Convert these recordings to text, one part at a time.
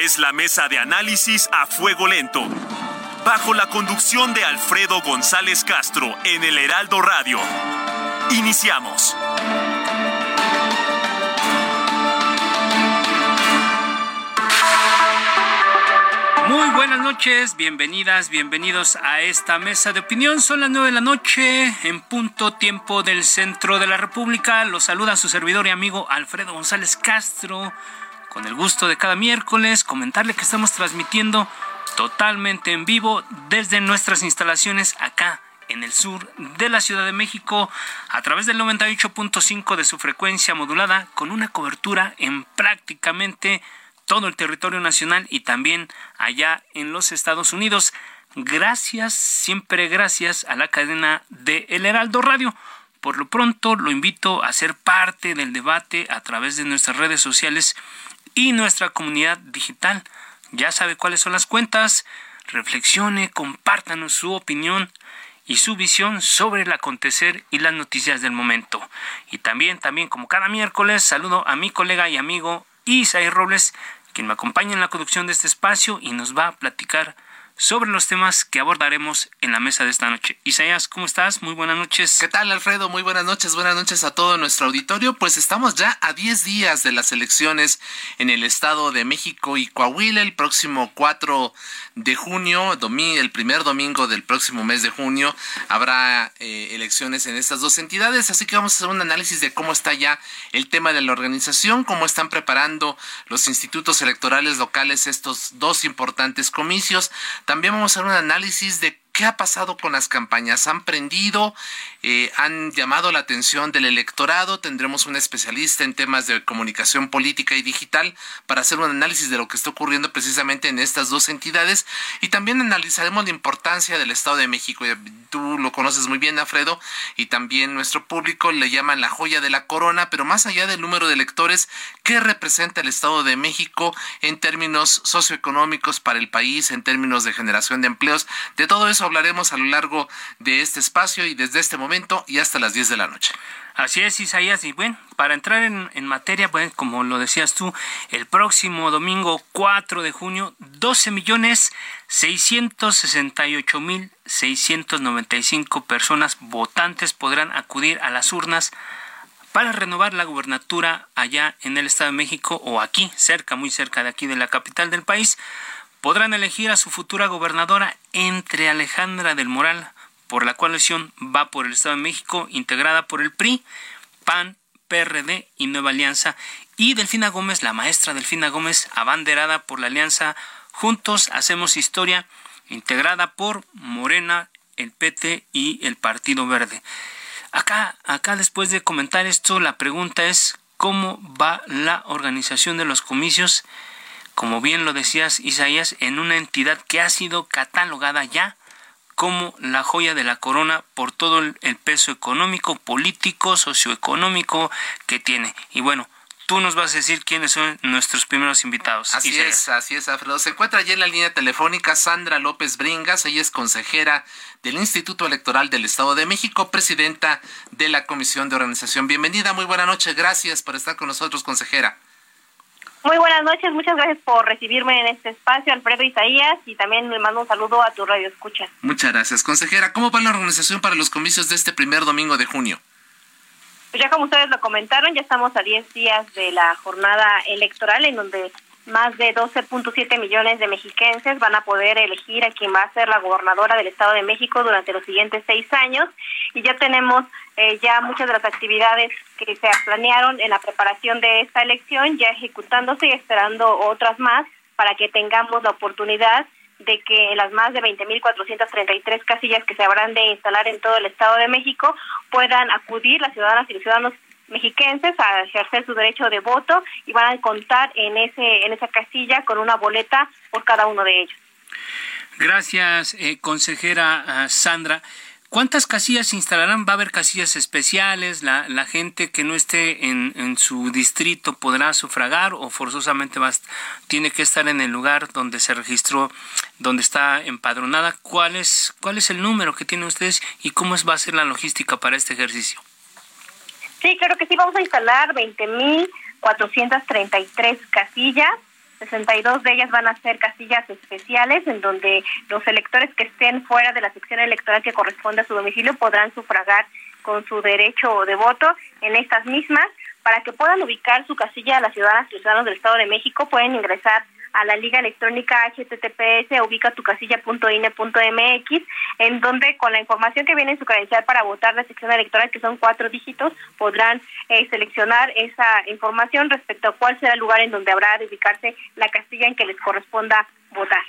Es la mesa de análisis a fuego lento. Bajo la conducción de Alfredo González Castro en el Heraldo Radio. Iniciamos. Muy buenas noches, bienvenidas, bienvenidos a esta mesa de opinión. Son las nueve de la noche, en punto tiempo del centro de la República. Los saluda su servidor y amigo Alfredo González Castro. Con el gusto de cada miércoles, comentarle que estamos transmitiendo totalmente en vivo desde nuestras instalaciones acá en el sur de la Ciudad de México a través del 98.5 de su frecuencia modulada con una cobertura en prácticamente todo el territorio nacional y también allá en los Estados Unidos. Gracias, siempre gracias a la cadena de El Heraldo Radio. Por lo pronto lo invito a ser parte del debate a través de nuestras redes sociales y nuestra comunidad digital. Ya sabe cuáles son las cuentas. Reflexione, compártanos su opinión y su visión sobre el acontecer y las noticias del momento. Y también, también como cada miércoles, saludo a mi colega y amigo Isaí Robles, quien me acompaña en la conducción de este espacio y nos va a platicar sobre los temas que abordaremos en la mesa de esta noche. Isaías, ¿cómo estás? Muy buenas noches. ¿Qué tal, Alfredo? Muy buenas noches. Buenas noches a todo nuestro auditorio. Pues estamos ya a 10 días de las elecciones en el Estado de México y Coahuila el próximo 4 de junio, el primer domingo del próximo mes de junio, habrá eh, elecciones en estas dos entidades. Así que vamos a hacer un análisis de cómo está ya el tema de la organización, cómo están preparando los institutos electorales locales estos dos importantes comicios. También vamos a hacer un análisis de ¿Qué ha pasado con las campañas? ¿Han prendido? Eh, ¿Han llamado la atención del electorado? Tendremos un especialista en temas de comunicación política y digital para hacer un análisis de lo que está ocurriendo precisamente en estas dos entidades y también analizaremos la importancia del Estado de México. Tú lo conoces muy bien, Alfredo, y también nuestro público le llaman la joya de la corona, pero más allá del número de electores, ¿qué representa el Estado de México en términos socioeconómicos para el país, en términos de generación de empleos? De todo eso hablaremos a lo largo de este espacio y desde este momento y hasta las 10 de la noche. Así es, Isaías. Y bueno, para entrar en, materia, pues, como lo decías tú, el próximo domingo 4 de junio, 12 millones 668 mil 695 personas votantes podrán acudir a las urnas para renovar la gubernatura allá en el Estado de México o aquí, cerca, muy cerca de aquí de la capital del país podrán elegir a su futura gobernadora entre Alejandra del Moral, por la coalición Va por el Estado de México, integrada por el PRI, PAN, PRD y Nueva Alianza, y Delfina Gómez, la maestra Delfina Gómez, abanderada por la Alianza Juntos Hacemos Historia, integrada por Morena, el PT y el Partido Verde. Acá, acá después de comentar esto, la pregunta es cómo va la organización de los comicios como bien lo decías Isaías, en una entidad que ha sido catalogada ya como la joya de la corona por todo el peso económico, político, socioeconómico que tiene. Y bueno, tú nos vas a decir quiénes son nuestros primeros invitados. Así es, así es, Alfredo. Se encuentra allí en la línea telefónica Sandra López Bringas, ella es consejera del Instituto Electoral del Estado de México, presidenta de la Comisión de Organización. Bienvenida, muy buena noche, gracias por estar con nosotros, consejera. Muy buenas noches, muchas gracias por recibirme en este espacio, Alfredo Isaías, y también le mando un saludo a tu radio escucha. Muchas gracias, consejera. ¿Cómo va la organización para los comicios de este primer domingo de junio? Pues ya como ustedes lo comentaron, ya estamos a 10 días de la jornada electoral en donde más de 12.7 millones de mexiquenses van a poder elegir a quien va a ser la gobernadora del Estado de México durante los siguientes seis años y ya tenemos eh, ya muchas de las actividades que se planearon en la preparación de esta elección ya ejecutándose y esperando otras más para que tengamos la oportunidad de que las más de 20.433 casillas que se habrán de instalar en todo el Estado de México puedan acudir las ciudadanas y los ciudadanos mexiquenses a ejercer su derecho de voto y van a contar en ese en esa casilla con una boleta por cada uno de ellos. Gracias, eh, consejera Sandra. ¿Cuántas casillas se instalarán? ¿Va a haber casillas especiales? ¿La, la gente que no esté en, en, su distrito podrá sufragar o forzosamente va, tiene que estar en el lugar donde se registró, donde está empadronada? ¿Cuál es, cuál es el número que tienen ustedes y cómo va a ser la logística para este ejercicio? Sí, claro que sí, vamos a instalar 20.433 casillas 62 de ellas van a ser casillas especiales en donde los electores que estén fuera de la sección electoral que corresponde a su domicilio podrán sufragar con su derecho de voto en estas mismas. Para que puedan ubicar su casilla a las ciudadanas y ciudadanos del Estado de México pueden ingresar a la liga electrónica https ubica tu casilla.ine.mx en donde con la información que viene en su credencial para votar la sección electoral que son cuatro dígitos podrán eh, seleccionar esa información respecto a cuál será el lugar en donde habrá de ubicarse la casilla en que les corresponda votar.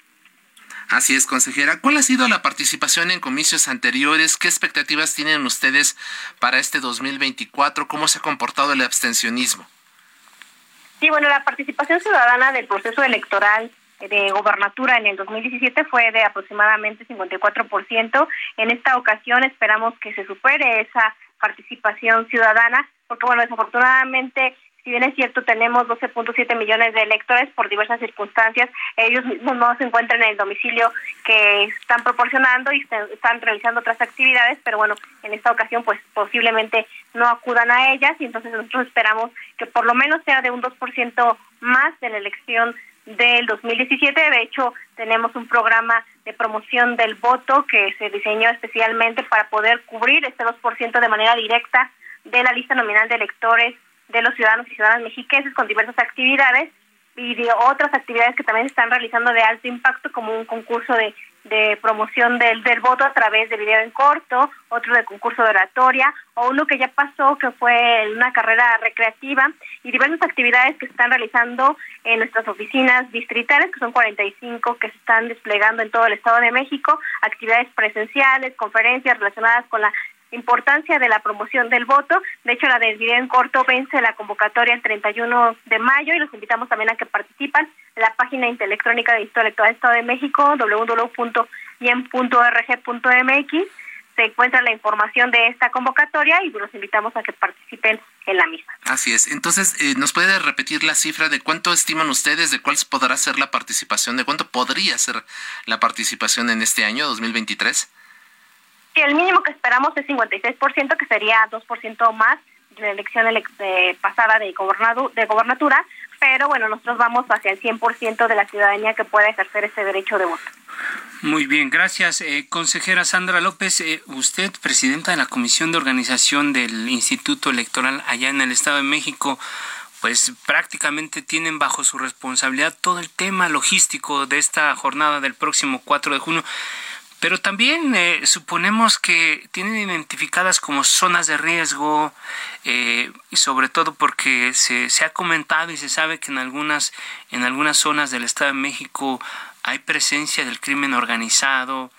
Así es, consejera. ¿Cuál ha sido la participación en comicios anteriores? ¿Qué expectativas tienen ustedes para este 2024? ¿Cómo se ha comportado el abstencionismo? Sí, bueno, la participación ciudadana del proceso electoral de gobernatura en el 2017 fue de aproximadamente 54%. En esta ocasión esperamos que se supere esa participación ciudadana, porque bueno, desafortunadamente si bien es cierto, tenemos 12.7 millones de electores por diversas circunstancias, ellos mismos no se encuentran en el domicilio que están proporcionando y están realizando otras actividades, pero bueno, en esta ocasión pues posiblemente no acudan a ellas y entonces nosotros esperamos que por lo menos sea de un 2% más de la elección del 2017. De hecho, tenemos un programa de promoción del voto que se diseñó especialmente para poder cubrir este 2% de manera directa de la lista nominal de electores de los ciudadanos y ciudadanas mexiquenses con diversas actividades y de otras actividades que también están realizando de alto impacto como un concurso de, de promoción del, del voto a través de video en corto, otro de concurso de oratoria o uno que ya pasó que fue una carrera recreativa y diversas actividades que se están realizando en nuestras oficinas distritales que son 45 que se están desplegando en todo el Estado de México, actividades presenciales, conferencias relacionadas con la importancia de la promoción del voto. De hecho, la del video en corto vence la convocatoria el 31 de mayo y los invitamos también a que participan en la página electrónica de Historia Electoral Estado de México, www.ien.rg.mx. Se encuentra la información de esta convocatoria y los invitamos a que participen en la misma. Así es. Entonces, eh, ¿nos puede repetir la cifra de cuánto estiman ustedes, de cuál podrá ser la participación, de cuánto podría ser la participación en este año 2023? Que el mínimo que esperamos es 56%, que sería 2% más de la elección pasada de, gobernadu de gobernatura, pero bueno, nosotros vamos hacia el 100% de la ciudadanía que pueda ejercer ese derecho de voto. Muy bien, gracias. Eh, consejera Sandra López, eh, usted, presidenta de la Comisión de Organización del Instituto Electoral allá en el Estado de México, pues prácticamente tienen bajo su responsabilidad todo el tema logístico de esta jornada del próximo 4 de junio. Pero también eh, suponemos que tienen identificadas como zonas de riesgo, eh, y sobre todo porque se, se, ha comentado y se sabe que en algunas, en algunas zonas del Estado de México hay presencia del crimen organizado.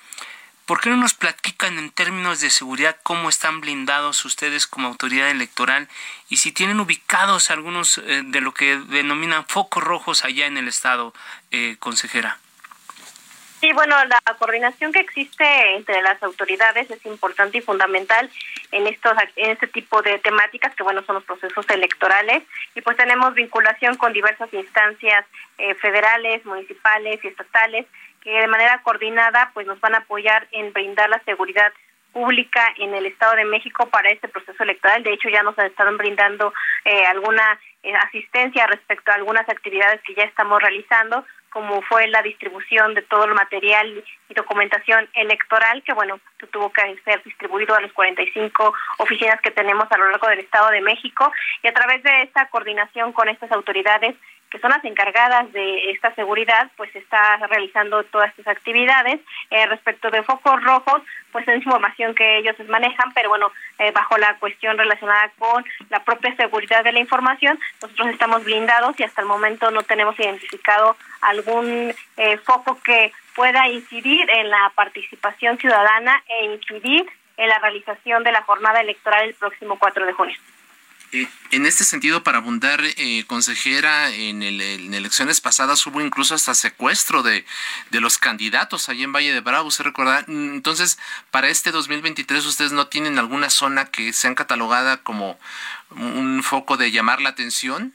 ¿Por qué no nos platican en términos de seguridad cómo están blindados ustedes como autoridad electoral y si tienen ubicados algunos eh, de lo que denominan focos rojos allá en el Estado, consejera? Sí, bueno, la coordinación que existe entre las autoridades es importante y fundamental en estos en este tipo de temáticas que bueno son los procesos electorales y pues tenemos vinculación con diversas instancias eh, federales, municipales y estatales que de manera coordinada pues nos van a apoyar en brindar la seguridad pública en el Estado de México para este proceso electoral. De hecho, ya nos estado brindando eh, alguna eh, asistencia respecto a algunas actividades que ya estamos realizando, como fue la distribución de todo el material y documentación electoral, que bueno, tuvo que ser distribuido a las 45 oficinas que tenemos a lo largo del Estado de México. Y a través de esta coordinación con estas autoridades que son las encargadas de esta seguridad, pues está realizando todas estas actividades. Eh, respecto de focos rojos, pues es información que ellos manejan, pero bueno, eh, bajo la cuestión relacionada con la propia seguridad de la información, nosotros estamos blindados y hasta el momento no tenemos identificado algún eh, foco que pueda incidir en la participación ciudadana e incidir en la realización de la jornada electoral el próximo 4 de junio. Eh, en este sentido, para abundar, eh, consejera, en, elecciones pasadas hubo incluso hasta secuestro de, de los candidatos allí en Valle de Bravo, ¿se recuerda? Entonces, para este 2023, ¿ustedes no tienen alguna zona que sean catalogada como un foco de llamar la atención?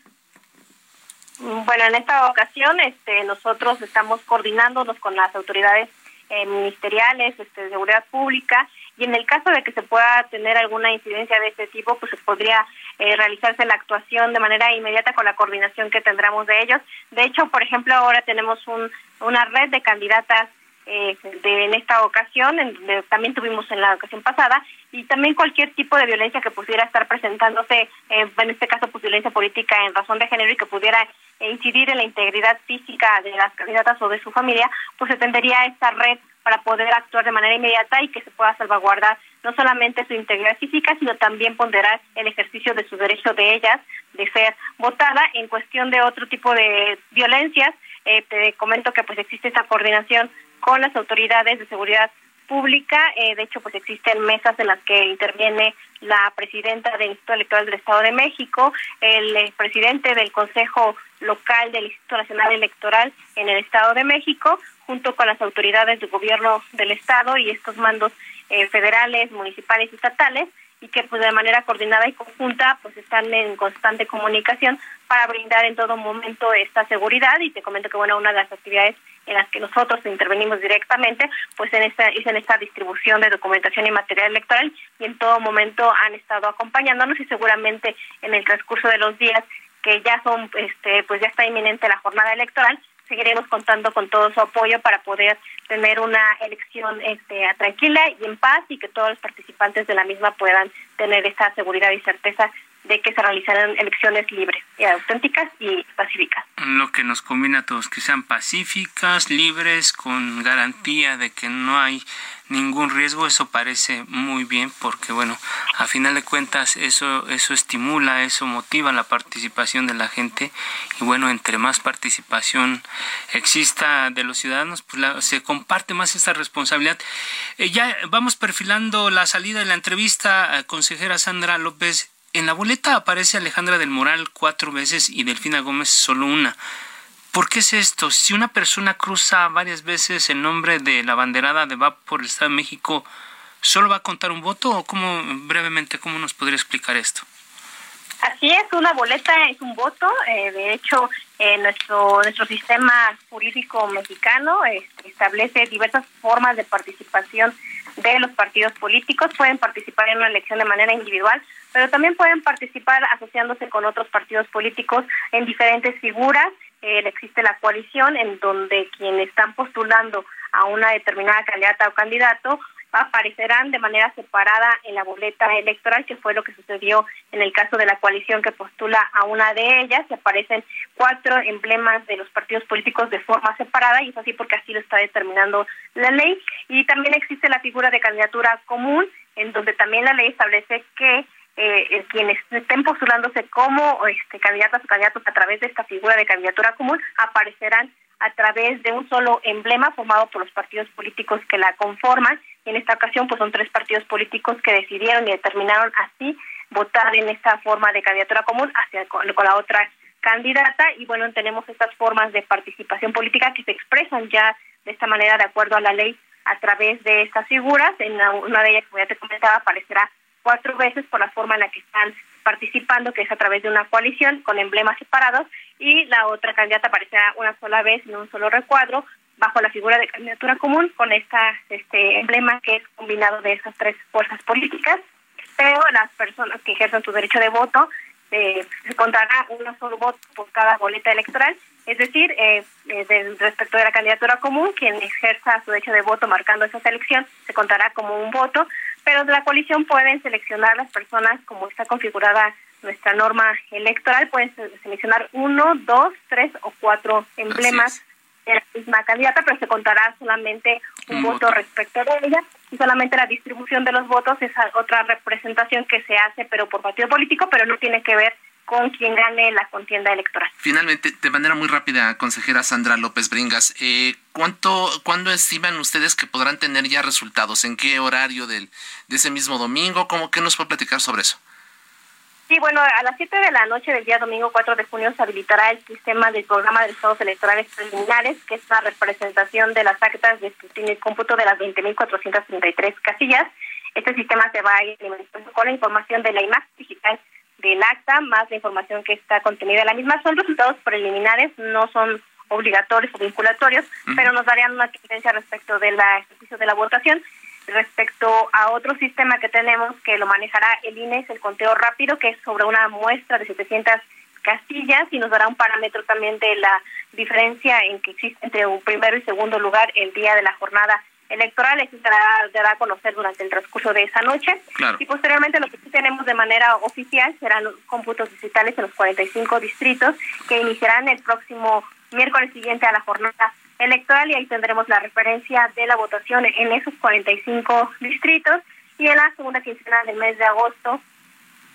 Bueno, en esta ocasión este, nosotros estamos coordinándonos con las autoridades eh, ministeriales este, de seguridad pública y en el caso de que se pueda tener alguna incidencia de este tipo, pues se podría eh, realizarse la actuación de manera inmediata con la coordinación que tendremos de ellos. De hecho, por ejemplo, ahora tenemos un, una red de candidatas eh, de, en esta ocasión, en, también tuvimos en la ocasión pasada, y también cualquier tipo de violencia que pudiera estar presentándose, eh, en este caso pues violencia política en razón de género y que pudiera incidir en la integridad física de las candidatas o de su familia, pues se tendría esta red para poder actuar de manera inmediata y que se pueda salvaguardar no solamente su integridad física, sino también ponderar el ejercicio de su derecho de ellas de ser votada en cuestión de otro tipo de violencias. Eh, te comento que pues existe esta coordinación con las autoridades de seguridad pública. Eh, de hecho, pues existen mesas en las que interviene la presidenta del Instituto Electoral del Estado de México, el eh, presidente del Consejo Local del Instituto Nacional Electoral en el Estado de México, junto con las autoridades del gobierno del Estado y estos mandos eh, federales, municipales y estatales, y que pues de manera coordinada y conjunta pues están en constante comunicación para brindar en todo momento esta seguridad. Y te comento que bueno una de las actividades en las que nosotros intervenimos directamente, pues en esta, es en esta distribución de documentación y material electoral y en todo momento han estado acompañándonos y seguramente en el transcurso de los días que ya son, este, pues ya está inminente la jornada electoral, seguiremos contando con todo su apoyo para poder tener una elección este, tranquila y en paz y que todos los participantes de la misma puedan tener esa seguridad y certeza de que se realizarán elecciones libres, y auténticas y pacíficas. Lo que nos combina a todos, que sean pacíficas, libres, con garantía de que no hay ningún riesgo, eso parece muy bien porque bueno, a final de cuentas eso eso estimula, eso motiva la participación de la gente y bueno, entre más participación exista de los ciudadanos, pues se comparte más esta responsabilidad. Eh, ya vamos perfilando la salida de la entrevista, consejera Sandra López en la boleta aparece Alejandra del Moral cuatro veces y Delfina Gómez solo una. ¿Por qué es esto? Si una persona cruza varias veces el nombre de la banderada de va por el Estado de México, ¿solo va a contar un voto o cómo, brevemente, cómo nos podría explicar esto? Así es, una boleta es un voto. Eh, de hecho, eh, nuestro nuestro sistema jurídico mexicano este, establece diversas formas de participación de los partidos políticos. Pueden participar en una elección de manera individual, pero también pueden participar asociándose con otros partidos políticos en diferentes figuras. Eh, existe la coalición en donde quienes están postulando a una determinada candidata o candidato aparecerán de manera separada en la boleta electoral, que fue lo que sucedió en el caso de la coalición que postula a una de ellas, se aparecen cuatro emblemas de los partidos políticos de forma separada, y es así porque así lo está determinando la ley. Y también existe la figura de candidatura común, en donde también la ley establece que eh, quienes estén postulándose como este, candidatas o candidatos a través de esta figura de candidatura común aparecerán a través de un solo emblema formado por los partidos políticos que la conforman. En esta ocasión, pues son tres partidos políticos que decidieron y determinaron así votar en esta forma de candidatura común hacia con, la otra candidata y bueno, tenemos estas formas de participación política que se expresan ya de esta manera de acuerdo a la ley a través de estas figuras. En una de ellas, como ya te comentaba, aparecerá cuatro veces por la forma en la que están participando, que es a través de una coalición con emblemas separados, y la otra candidata aparecerá una sola vez en un solo recuadro bajo la figura de candidatura común con esta este emblema que es combinado de esas tres fuerzas políticas. Pero las personas que ejercen su derecho de voto eh, se contará un solo voto por cada boleta electoral. Es decir eh, eh respecto de la candidatura común quien ejerza su derecho de voto marcando esa selección se contará como un voto pero de la coalición pueden seleccionar las personas como está configurada nuestra norma electoral, pueden seleccionar uno, dos, tres o cuatro emblemas de la misma candidata, pero se contará solamente un, voto, respecto de ella y solamente la distribución de los votos es otra representación que se hace, pero por partido político, pero no tiene que ver con quien gane la contienda electoral. Finalmente, de manera muy rápida, consejera Sandra López Bringas, eh, ¿cuánto, ¿cuándo estiman ustedes que podrán tener ya resultados? ¿En qué horario del, de ese mismo domingo? ¿Cómo que nos puede platicar sobre eso? Sí, bueno, a las 7 de la noche del día domingo 4 de junio se habilitará el sistema del programa de estados electorales preliminares, que es la representación de las actas de escrutinio y cómputo de las 20.433 casillas. Este sistema se va a ir con la información de la imagen digital del acta, más la información que está contenida en la misma. Son resultados preliminares, no son obligatorios o vinculatorios, pero nos darían una tendencia respecto del ejercicio de la votación. Respecto a otro sistema que tenemos que lo manejará el INE, es el conteo rápido, que es sobre una muestra de 700 casillas y nos dará un parámetro también de la diferencia en que existe entre un primero y segundo lugar el día de la jornada electoral. Eso se dará, a conocer durante el transcurso de esa noche. Y posteriormente lo que sí tenemos de manera oficial serán los cómputos digitales en los 45 distritos que iniciarán el próximo miércoles siguiente a la jornada electoral y ahí tendremos la referencia de la votación en esos 45 distritos y en la segunda quincena del mes de agosto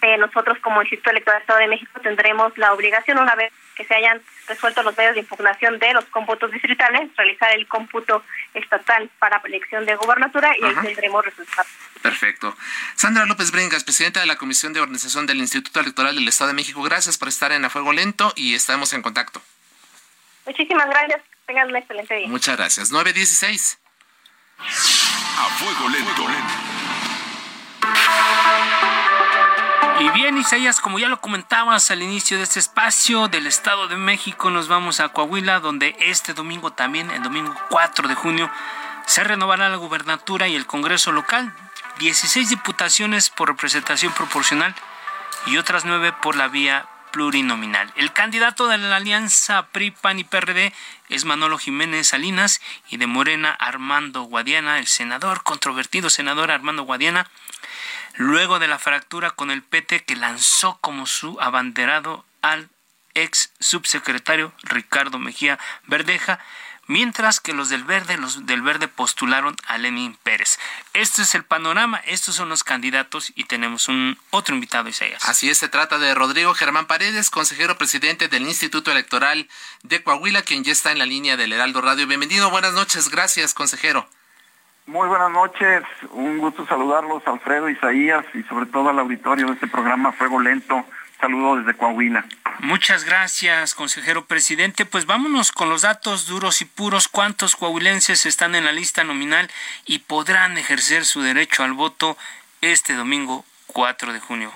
eh, nosotros como Instituto Electoral del Estado de México tendremos la obligación una vez que se hayan resuelto los medios de impugnación de los cómputos distritales, realizar el cómputo estatal para elección de gobernatura y ahí tendremos resultados. Perfecto. Sandra López Bringas, presidenta de la Comisión de Organización del Instituto Electoral del Estado de México, gracias por estar en A Fuego Lento y estamos en contacto. Muchísimas gracias. Tengan un excelente día. Muchas gracias. 916. A fuego lento. Y bien, Isaías, como ya lo comentabas al inicio de este espacio del Estado de México, nos vamos a Coahuila, donde este domingo también, el domingo 4 de junio, se renovará la gubernatura y el Congreso local. 16 diputaciones por representación proporcional y otras 9 por la vía plurinominal. El candidato de la alianza PRI, PAN y PRD es Manolo Jiménez Salinas y de Morena Armando Guadiana, el senador, controvertido senador Armando Guadiana, luego de la fractura con el PT que lanzó como su abanderado al ex subsecretario Ricardo Mejía Verdeja, mientras que los del Verde, los del Verde postularon a Lenin Pérez. Este es el panorama, estos son los candidatos y tenemos un otro invitado, Isaías. Así es, se trata de Rodrigo Germán Paredes, consejero presidente del Instituto Electoral de Coahuila, quien ya está en la línea del Heraldo Radio. Bienvenido, buenas noches, gracias, consejero. Muy buenas noches, un gusto saludarlos, Alfredo, Isaías y sobre todo al auditorio de este programa Fuego Lento. Saludo desde Coahuila. Muchas gracias, consejero presidente. Pues vámonos con los datos duros y puros. ¿Cuántos coahuilenses están en la lista nominal y podrán ejercer su derecho al voto este domingo 4 de junio?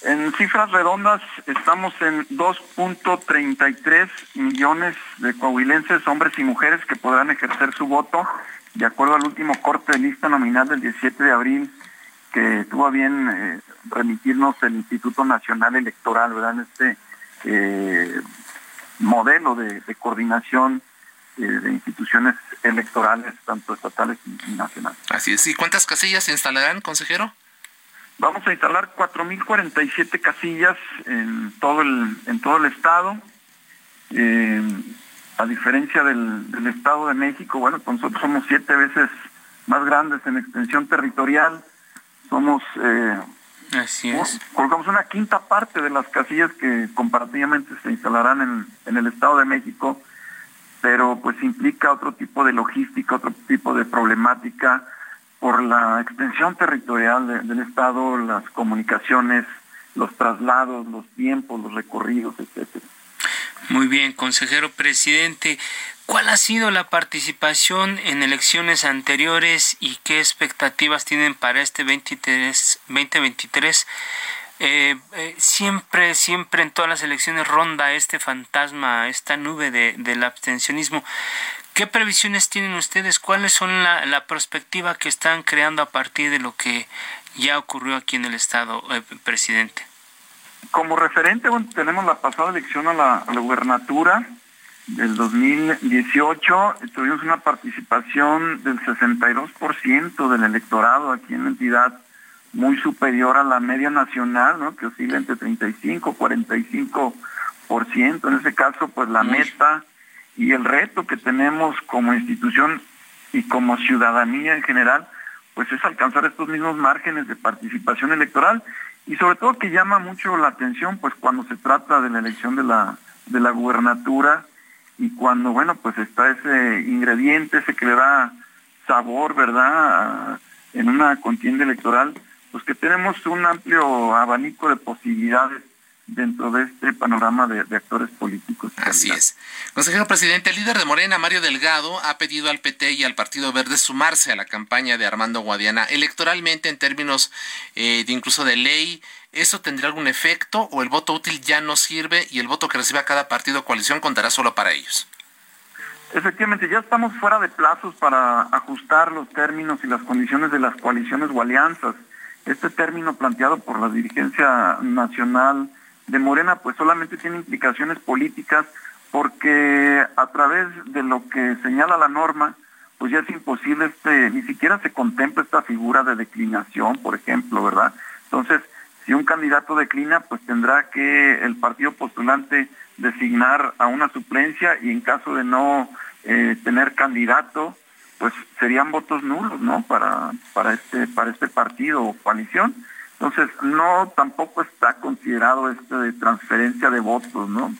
En cifras redondas estamos en 2.33 millones de coahuilenses, hombres y mujeres, que podrán ejercer su voto de acuerdo al último corte de lista nominal del 17 de abril que tuvo bien eh, remitirnos el Instituto Nacional Electoral, ¿verdad? En este eh, modelo de, coordinación eh, de instituciones electorales, tanto estatales y, nacionales. Así es. ¿Y cuántas casillas se instalarán, consejero? Vamos a instalar 4.047 casillas en todo el, en todo el estado. a diferencia del, del, Estado de México, bueno, pues nosotros somos siete veces más grandes en extensión territorial. Somos eh, Así es. Colocamos una quinta parte de las casillas que comparativamente se instalarán en, en, el Estado de México, pero pues implica otro tipo de logística, otro tipo de problemática por la extensión territorial del Estado, las comunicaciones, los traslados, los tiempos, los recorridos, etcétera. Muy bien, consejero presidente. ¿Cuál ha sido la participación en elecciones anteriores y qué expectativas tienen para este 23, 2023? Eh, eh, siempre, siempre en todas las elecciones ronda este fantasma, esta nube del abstencionismo. ¿Qué previsiones tienen ustedes? ¿Cuáles son la, la, perspectiva que están creando a partir de lo que ya ocurrió aquí en el Estado, eh, presidente? Como referente, tenemos la pasada elección a la gubernatura del 2018 tuvimos una participación del 62% del electorado aquí en la entidad, muy superior a la media nacional, ¿no? que oscila entre 35 y 45%. En ese caso, pues la meta y el reto que tenemos como institución y como ciudadanía en general, pues es alcanzar estos mismos márgenes de participación electoral y sobre todo que llama mucho la atención, pues cuando se trata de la elección de la, de la gubernatura, y cuando, bueno, pues está ese ingrediente, ese que le da sabor, ¿verdad?, en una contienda electoral, pues que tenemos un amplio abanico de posibilidades dentro de este panorama de, actores políticos. Así es. Consejero presidente, el líder de Morena, Mario Delgado, ha pedido al PT y al Partido Verde sumarse a la campaña de Armando Guadiana. Electoralmente, en términos eh, de incluso de ley, ¿eso tendrá algún efecto o el voto útil ya no sirve y el voto que reciba cada partido o coalición contará solo para ellos? Efectivamente, ya estamos fuera de plazos para ajustar los términos y las condiciones de las coaliciones o alianzas. Este término planteado por la dirigencia nacional de Morena pues solamente tiene implicaciones políticas porque a través de lo que señala la norma pues ya es imposible este ni siquiera se contempla esta figura de declinación por ejemplo verdad entonces si un candidato declina pues tendrá que el partido postulante designar a una suplencia y en caso de no eh, tener candidato pues serían votos nulos no para para este para este partido o coalición entonces, no tampoco está considerado esto de transferencia de votos, ¿no?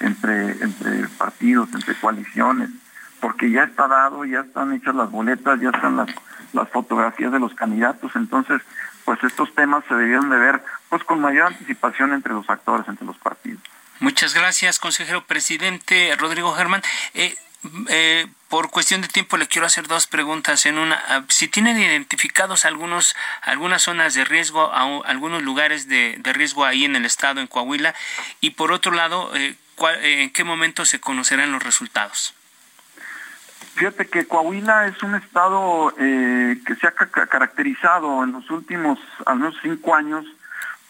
Entre, entre partidos, entre coaliciones, porque ya está dado, ya están hechas las boletas, ya están las, las fotografías de los candidatos, entonces, pues estos temas se deberían de ver pues con mayor anticipación entre los actores, entre los partidos. Muchas gracias, consejero presidente Rodrigo Germán. Eh, eh, por cuestión de tiempo le quiero hacer dos preguntas en una. Ah, si tienen identificados algunos algunas zonas de riesgo, algunos lugares de, riesgo ahí en el estado, en Coahuila, y por otro lado, eh, ¿en qué momento se conocerán los resultados? Fíjate que Coahuila es un estado eh, que se ha caracterizado en los últimos al menos cinco años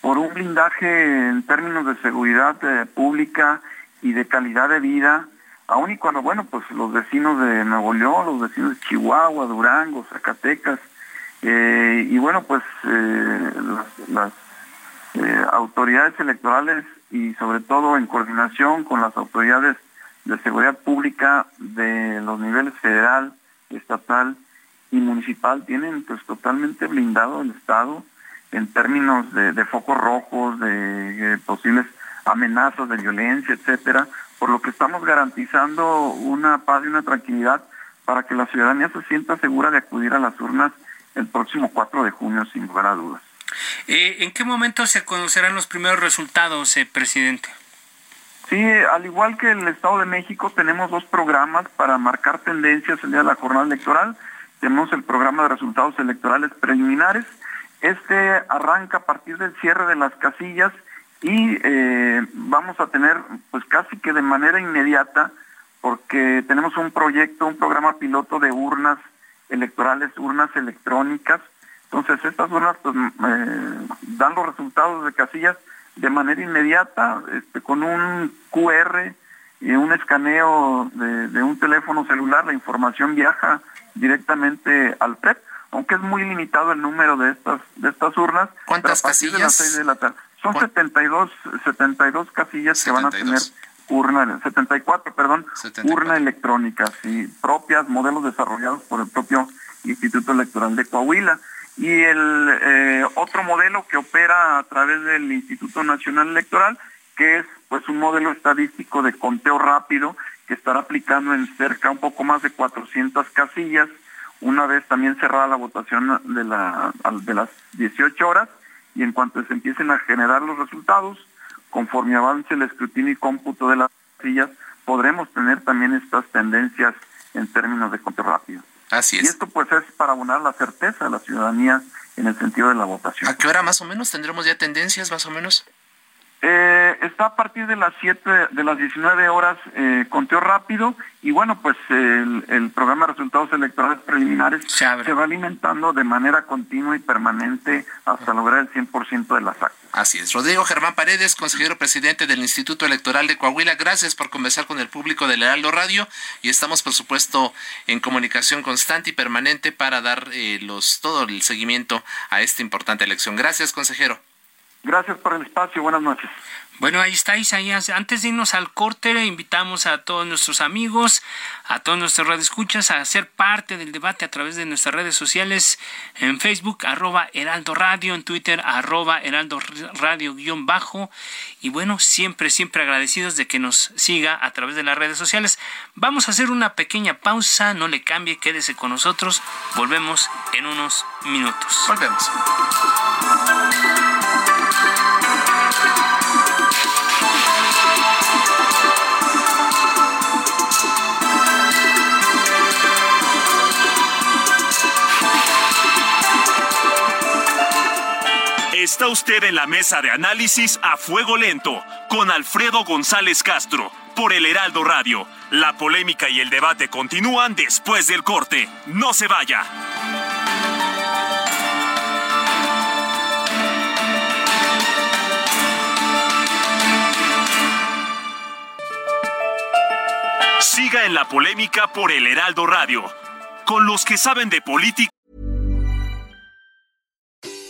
por un blindaje en términos de seguridad pública y de calidad de vida aún y cuando, bueno, pues los vecinos de Nuevo León, los vecinos de Chihuahua, Durango, Zacatecas, eh, y bueno, pues eh, las, eh, autoridades electorales y sobre todo en coordinación con las autoridades de seguridad pública de los niveles federal, estatal y municipal tienen pues totalmente blindado el Estado en términos de, de focos rojos, de posibles amenazas de violencia, etcétera, por lo que estamos garantizando una paz y una tranquilidad para que la ciudadanía se sienta segura de acudir a las urnas el próximo 4 de junio, sin lugar a dudas. Eh, ¿En qué momento se conocerán los primeros resultados, eh, presidente? Sí, al igual que el Estado de México, tenemos dos programas para marcar tendencias el día de la jornada electoral. Tenemos el programa de resultados electorales preliminares. Este arranca a partir del cierre de las casillas y eh, vamos a tener pues casi que de manera inmediata porque tenemos un proyecto, un programa piloto de urnas electorales, urnas electrónicas. Entonces estas urnas pues, eh, dan los resultados de casillas de manera inmediata, este, con un QR y un escaneo de, de, un teléfono celular, la información viaja directamente al PREP, aunque es muy limitado el número de estas de estas urnas. ¿Cuántas casillas? De la son 72, 72 casillas que van a tener urna, 74, perdón, urna electrónica, y propias, modelos desarrollados por el propio Instituto Electoral de Coahuila. Y el eh, otro modelo que opera a través del Instituto Nacional Electoral, que es pues un modelo estadístico de conteo rápido que estará aplicando en cerca un poco más de 400 casillas, una vez también cerrada la votación de, la, de las 18 horas y en cuanto se empiecen a generar los resultados, conforme avance el escrutinio y cómputo de las sillas, podremos tener también estas tendencias en términos de conteo rápido. Así es. Y esto pues es para abonar la certeza de la ciudadanía en el sentido de la votación. ¿A qué hora más o menos tendremos ya tendencias más o menos? Eh, está a partir de las 7, de las 19 horas eh, conteo rápido y bueno, pues el, programa de resultados electorales preliminares se, va alimentando de manera continua y permanente hasta lograr el 100% de las actas. Así es. Rodrigo Germán Paredes, consejero presidente del Instituto Electoral de Coahuila, gracias por conversar con el público del Heraldo Radio y estamos, por supuesto, en comunicación constante y permanente para dar eh, los, todo el seguimiento a esta importante elección. Gracias, consejero. Gracias por el espacio. Buenas noches. Bueno, ahí está Isaías. Antes de irnos al corte, invitamos a todos nuestros amigos, a todos nuestros radioescuchas a ser parte del debate a través de nuestras redes sociales en Facebook, arroba Heraldo Radio, en Twitter, arroba Heraldo Radio guion bajo. Y bueno, siempre, siempre agradecidos de que nos siga a través de las redes sociales. Vamos a hacer una pequeña pausa, no le cambie, quédese con nosotros. Volvemos en unos minutos. Volvemos. Está usted en la mesa de análisis a fuego lento con Alfredo González Castro por el Heraldo Radio. La polémica y el debate continúan después del corte. No se vaya. Siga en la polémica por el Heraldo Radio, con los que saben de política.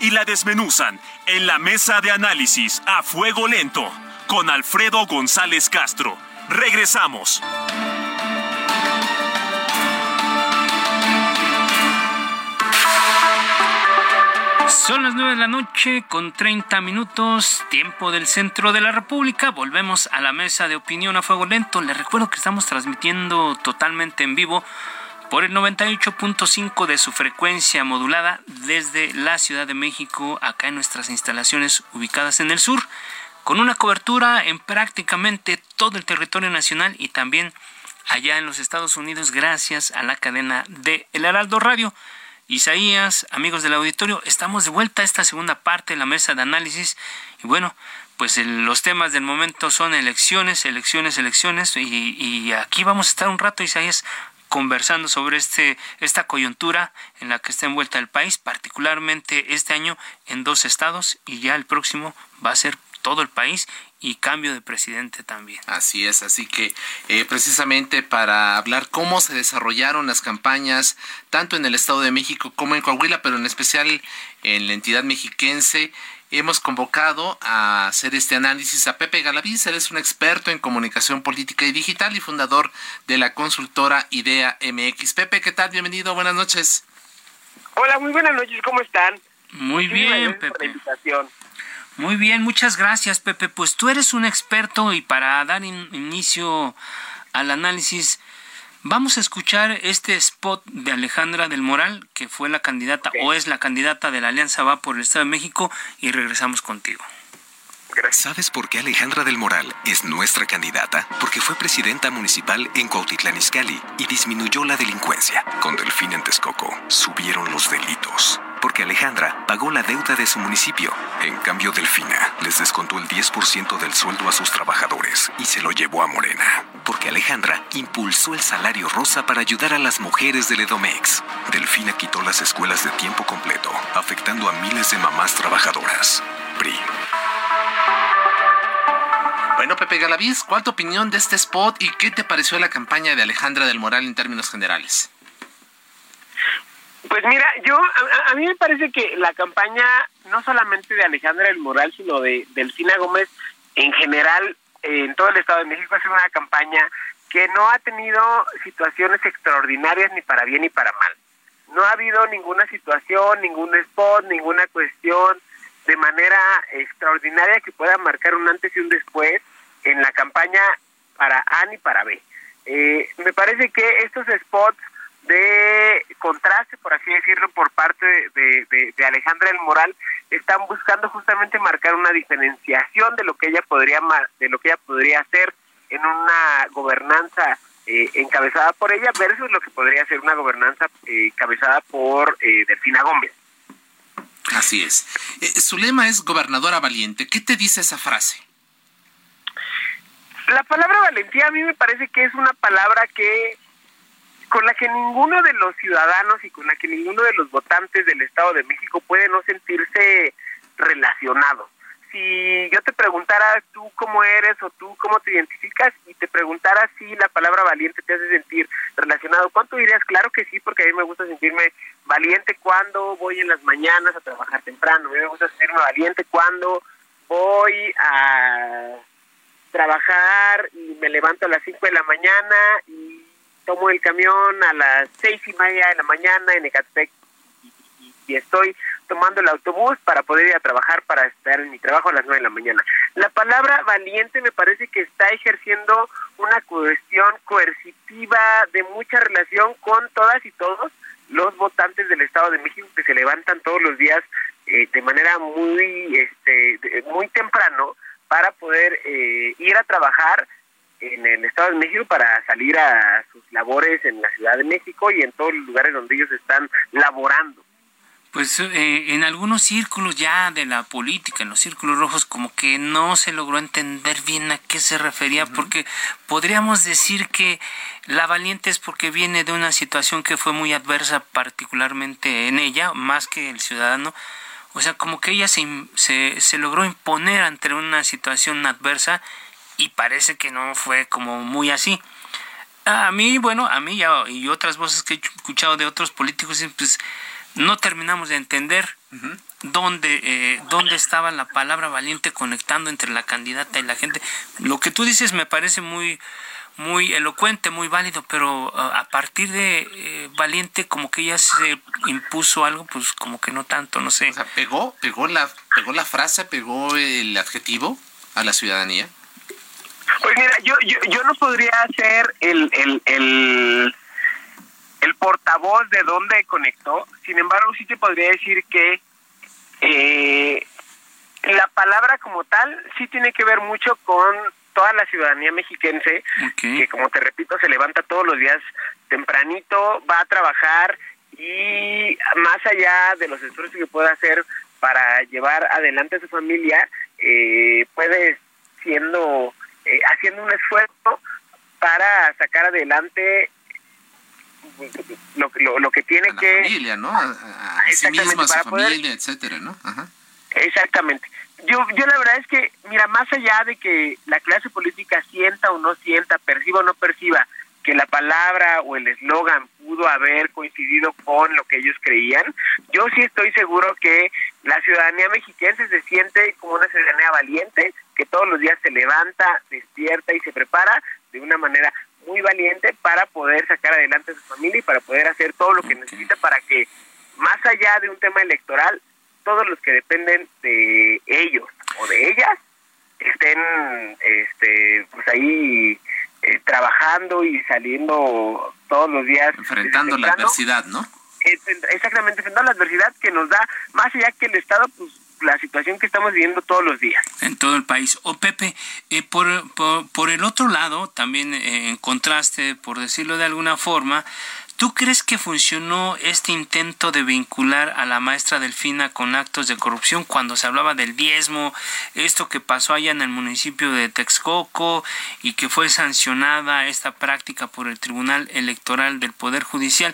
Y la desmenuzan en la mesa de análisis a fuego lento con Alfredo González Castro. Regresamos. Son las 9 de la noche con 30 minutos, tiempo del centro de la República. Volvemos a la mesa de opinión a fuego lento. Les recuerdo que estamos transmitiendo totalmente en vivo por el 98.5 de su frecuencia modulada desde la Ciudad de México, acá en nuestras instalaciones ubicadas en el sur, con una cobertura en prácticamente todo el territorio nacional y también allá en los Estados Unidos gracias a la cadena de El Heraldo Radio. Isaías, amigos del auditorio, estamos de vuelta a esta segunda parte de la mesa de análisis y bueno, pues los temas del momento son elecciones, elecciones, elecciones y, y, aquí vamos a estar un rato, Isaías, conversando sobre este, esta coyuntura en la que está envuelta el país, particularmente este año en dos estados y ya el próximo va a ser todo el país y cambio de presidente también. Así es, así que eh, precisamente para hablar cómo se desarrollaron las campañas tanto en el Estado de México como en Coahuila, pero en especial en la entidad mexiquense, hemos convocado a hacer este análisis a Pepe Galaviz. Él es un experto en comunicación política y digital y fundador de la consultora Idea MX. Pepe, ¿qué tal? Bienvenido, buenas noches. Hola, muy buenas noches, ¿cómo están? Muy bien, Pepe. Muy bien, muchas gracias, Pepe. Pues tú eres un experto y para dar inicio al análisis, Vamos a escuchar este spot de Alejandra del Moral, que fue la candidata o es la candidata de la Alianza Va por el Estado de México, y regresamos contigo. ¿Sabes por qué Alejandra del Moral es nuestra candidata? Porque fue presidenta municipal en Cuautitlán Izcalli y disminuyó la delincuencia. Con Delfín en Texcoco subieron los delitos porque Alejandra pagó la deuda de su municipio. En cambio, Delfina les descontó el 10% del sueldo a sus trabajadores y se lo llevó a Morena. Porque Alejandra impulsó el salario rosa para ayudar a las mujeres del Edomex. Delfina quitó las escuelas de tiempo completo, afectando a miles de mamás trabajadoras. PRI. Bueno, Pepe Galaviz, ¿cuál tu opinión de este spot y qué te pareció la campaña de Alejandra del Moral en términos generales? Pues mira, yo a, mí me parece que la campaña no solamente de Alejandra del Moral, sino de Delfina Gómez en general en todo el Estado de México ha sido una campaña que no ha tenido situaciones extraordinarias ni para bien ni para mal. No ha habido ninguna situación, ningún spot, ninguna cuestión de manera extraordinaria que pueda marcar un antes y un después en la campaña para A ni para B. Eh, me parece que estos spots de contraste, por así decirlo, por parte de, de, Alejandra del Moral, están buscando justamente marcar una diferenciación de lo que ella podría de lo que ella podría hacer en una gobernanza eh, encabezada por ella versus lo que podría ser una gobernanza eh, encabezada por eh, Delfina Gómez. Así es. Eh, su lema es gobernadora valiente. ¿Qué te dice esa frase? La palabra valentía a mí me parece que es una palabra que con la que ninguno de los ciudadanos y con la que ninguno de los votantes del Estado de México puede no sentirse relacionado. Si yo te preguntara tú cómo eres o tú cómo te identificas y te preguntara si la palabra valiente te hace sentir relacionado, ¿cuánto dirías? Claro que sí, porque a mí me gusta sentirme valiente cuando voy en las mañanas a trabajar temprano, a mí me gusta sentirme valiente cuando voy a trabajar y me levanto a las 5 de la mañana y tomo el camión a las seis y media de la mañana en Ecatepec y, estoy tomando el autobús para poder ir a trabajar, para estar en mi trabajo a las nueve de la mañana. La palabra valiente me parece que está ejerciendo una cuestión coercitiva de mucha relación con todas y todos los votantes del Estado de México que se levantan todos los días eh, de manera muy este muy temprano para poder eh, ir a trabajar en el Estado de México para salir a sus labores en la Ciudad de México y en todos los lugares donde ellos están laborando. Pues eh, en algunos círculos ya de la política, en los círculos rojos, como que no se logró entender bien a qué se refería, porque podríamos decir que la valiente es porque viene de una situación que fue muy adversa, particularmente en ella, más que el ciudadano. O sea, como que ella se, se, se logró imponer ante una situación adversa y parece que no fue como muy así. A mí, bueno, a mí ya, y otras voces que he escuchado de otros políticos, pues no terminamos de entender dónde, eh, dónde estaba la palabra valiente conectando entre la candidata y la gente. Lo que tú dices me parece muy, muy elocuente, muy válido, pero uh, a partir de eh, valiente como que ya se impuso algo, pues como que no tanto, no sé. O sea, pegó, pegó la, pegó la frase, pegó el adjetivo a la ciudadanía. Pues mira, yo, yo, yo no podría ser el, el, el, el portavoz de dónde conectó, sin embargo sí te podría decir que eh, la palabra como tal sí tiene que ver mucho con toda la ciudadanía mexiquense, que como te repito, se levanta todos los días tempranito, va a trabajar y más allá de los esfuerzos que pueda hacer para llevar adelante a su familia, eh, puede siendo eh, haciendo un esfuerzo para sacar adelante lo, lo, lo que tiene a que... familia, ¿no? A, sí a su familia, etcétera, ¿no? Ajá. Exactamente. Yo, yo la verdad es que, mira, más allá de que la clase política sienta o no sienta, perciba o no perciba, que la palabra o el eslogan pudo haber coincidido con lo que ellos creían, yo sí estoy seguro que la ciudadanía mexicana se siente como una ciudadanía valiente, que todos los días se levanta, despierta y se prepara de una manera muy valiente para poder sacar adelante a su familia y para poder hacer todo lo que necesita para que, más allá de un tema electoral, todos los que dependen de ellos o de ellas estén este pues ahí eh, trabajando y saliendo todos los días. Enfrentando la adversidad, ¿no? Exactamente, enfrentando la adversidad que nos da, más allá que el Estado, pues la situación que estamos viviendo todos los días. En todo el país. O Pepe, eh, por, por, el otro lado, también eh, en contraste, por decirlo de alguna forma, ¿Tú crees que funcionó este intento de vincular a la maestra Delfina con actos de corrupción cuando se hablaba del diezmo, esto que pasó allá en el municipio de Texcoco y que fue sancionada esta práctica por el Tribunal Electoral del Poder Judicial?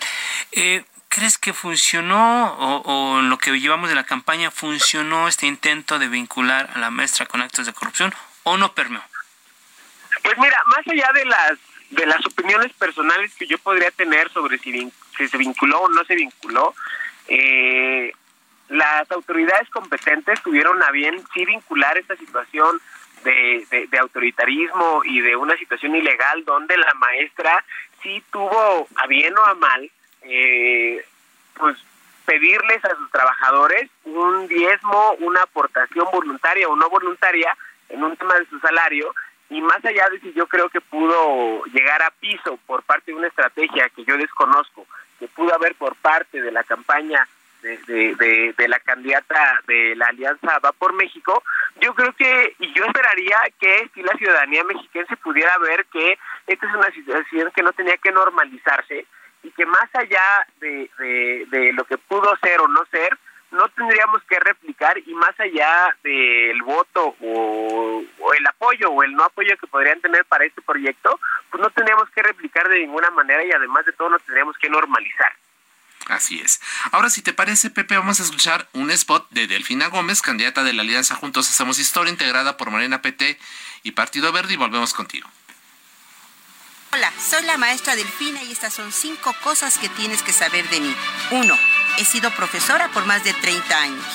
Eh, ¿Crees que funcionó o, lo que llevamos de la campaña funcionó este intento de vincular a la maestra con actos de corrupción o no permeó? Pues mira, más allá de las de las opiniones personales que yo podría tener sobre si, se vinculó o no se vinculó, eh, las autoridades competentes tuvieron a bien sí vincular esta situación de, de, autoritarismo y de una situación ilegal donde la maestra sí tuvo a bien o a mal eh, pues pedirles a sus trabajadores un diezmo, una aportación voluntaria o no voluntaria en un tema de su salario y más allá de si yo creo que pudo llegar a piso por parte de una estrategia que yo desconozco, que pudo haber por parte de la campaña de, de, la candidata de la Alianza Va por México, yo creo que, y yo esperaría que si la ciudadanía mexicana se pudiera ver que esta es una situación que no tenía que normalizarse y que más allá de, de, de lo que pudo ser o no ser, no tendríamos que replicar y más allá del voto o, el apoyo o el no apoyo que podrían tener para este proyecto, pues no tendríamos que replicar de ninguna manera y además de todo nos tendríamos que normalizar. Así es. Ahora, si te parece, Pepe, vamos a escuchar un spot de Delfina Gómez, candidata de la Alianza Juntos Hacemos Historia, integrada por Morena PT y Partido Verde, y volvemos contigo. Hola, soy la maestra Delfina y estas son cinco cosas que tienes que saber de mí. Uno, He sido profesora por más de 30 años.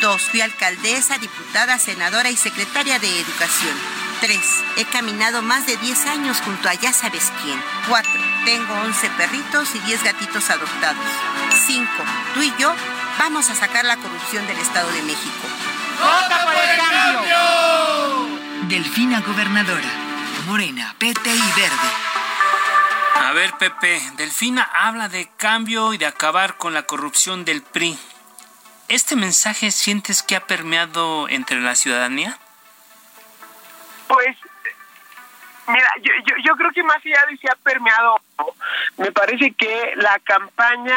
2. Fui alcaldesa, diputada, senadora y secretaria de Educación. 3. He caminado más de 10 años junto a ya sabes quién. 4. Tengo 11 perritos y 10 gatitos adoptados. 5. Tú y yo vamos a sacar la corrupción del Estado de México. ¡Vota por el cambio! Delfina Gobernadora. Morena, PT y Verde. A ver, Pepe, Delfina habla de cambio y de acabar con la corrupción del PRI. ¿Este mensaje sientes que ha permeado entre la ciudadanía? Pues, mira, yo, yo, creo que más allá de si ha permeado, me parece que la campaña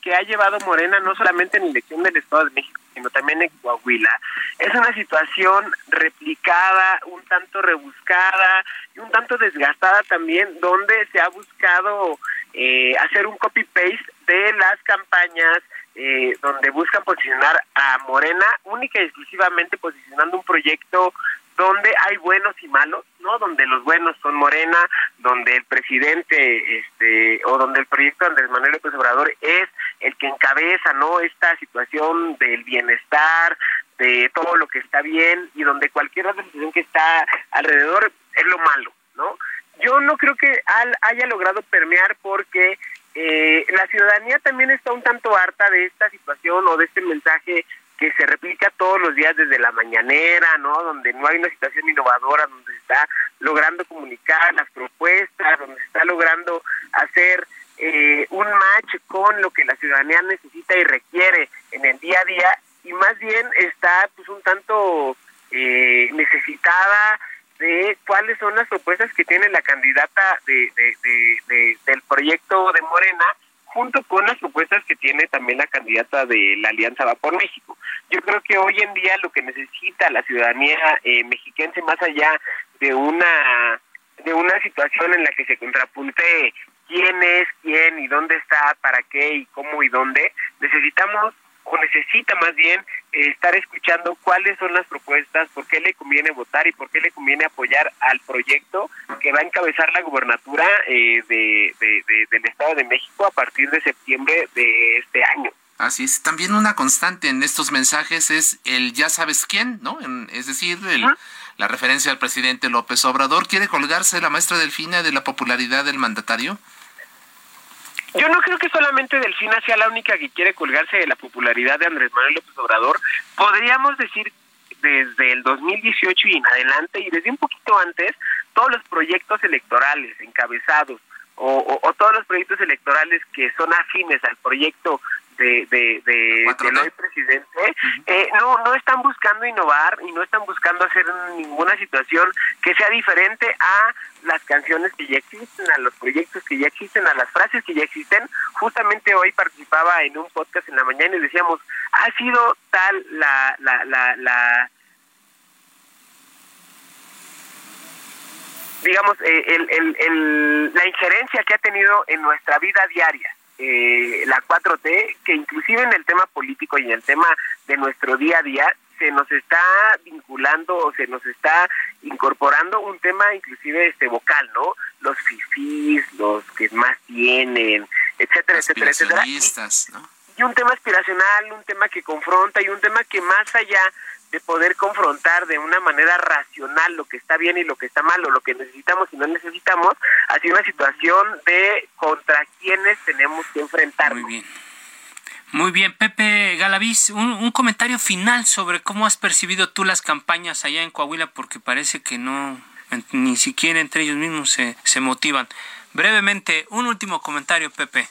que ha llevado Morena, no solamente en la elección del Estado de México, sino también en Coahuila, es una situación replicada, un tanto rebuscada y un tanto desgastada también, donde se ha buscado eh, hacer un copy-paste de las campañas eh, donde buscan posicionar a Morena única y exclusivamente posicionando un proyecto donde hay buenos y malos, ¿no? Donde los buenos son Morena, donde el presidente, este, o donde el proyecto Andrés Manuel López Obrador es el que encabeza, ¿no? Esta situación del bienestar, de todo lo que está bien y donde cualquier otra situación que está alrededor es lo malo, ¿no? Yo no creo que haya logrado permear porque eh, la ciudadanía también está un tanto harta de esta situación o de este mensaje que se replica todos los días desde la mañanera, ¿no? Donde no hay una situación innovadora, donde se está logrando comunicar las propuestas, donde se está logrando hacer eh, un match con lo que la ciudadanía necesita y requiere en el día a día y más bien está pues un tanto eh, necesitada de cuáles son las propuestas que tiene la candidata de, de, del proyecto de Morena junto con las propuestas que tiene también la candidata de la Alianza Va por México. Yo creo que hoy en día lo que necesita la ciudadanía eh, mexiquense, más allá de una de una situación en la que se contrapunte quién es quién y dónde está, para qué y cómo y dónde, necesitamos o necesita más bien eh, estar escuchando cuáles son las propuestas, por qué le conviene votar y por qué le conviene apoyar al proyecto que va a encabezar la gubernatura eh, de, del Estado de México a partir de septiembre de este año. Así es. También una constante en estos mensajes es el ya sabes quién, ¿no? es decir, la referencia al presidente López Obrador. ¿Quiere colgarse la maestra Delfina de la popularidad del mandatario? Yo no creo que solamente Delfina sea la única que quiere colgarse de la popularidad de Andrés Manuel López Obrador. Podríamos decir desde el 2018 y en adelante y desde un poquito antes, todos los proyectos electorales encabezados o, o, todos los proyectos electorales que son afines al proyecto de, de, de, del hoy presidente, eh, no, no están buscando innovar y no están buscando hacer ninguna situación que sea diferente a las canciones que ya existen, a los proyectos que ya existen, a las frases que ya existen. Justamente hoy participaba en un podcast en la mañana y decíamos, ha sido tal la, la, la, la digamos, eh, el, el, el, la injerencia que ha tenido en nuestra vida diaria eh, la 4T, que inclusive en el tema político y en el tema de nuestro día a día se nos está vinculando o se nos está incorporando un tema inclusive este vocal, ¿no? Los fifís, los que más tienen, etcétera, etcétera, etcétera. y un tema aspiracional, un tema que confronta y un tema que más allá de poder confrontar de una manera racional lo que está bien y lo que está mal o lo que necesitamos y no necesitamos, ha sido una situación de contra quienes tenemos que enfrentar. Muy bien. Muy bien, Pepe Galaviz, un, un, comentario final sobre cómo has percibido tú las campañas allá en Coahuila, porque parece que no, ni siquiera entre ellos mismos se, se motivan. Brevemente, un último comentario, Pepe.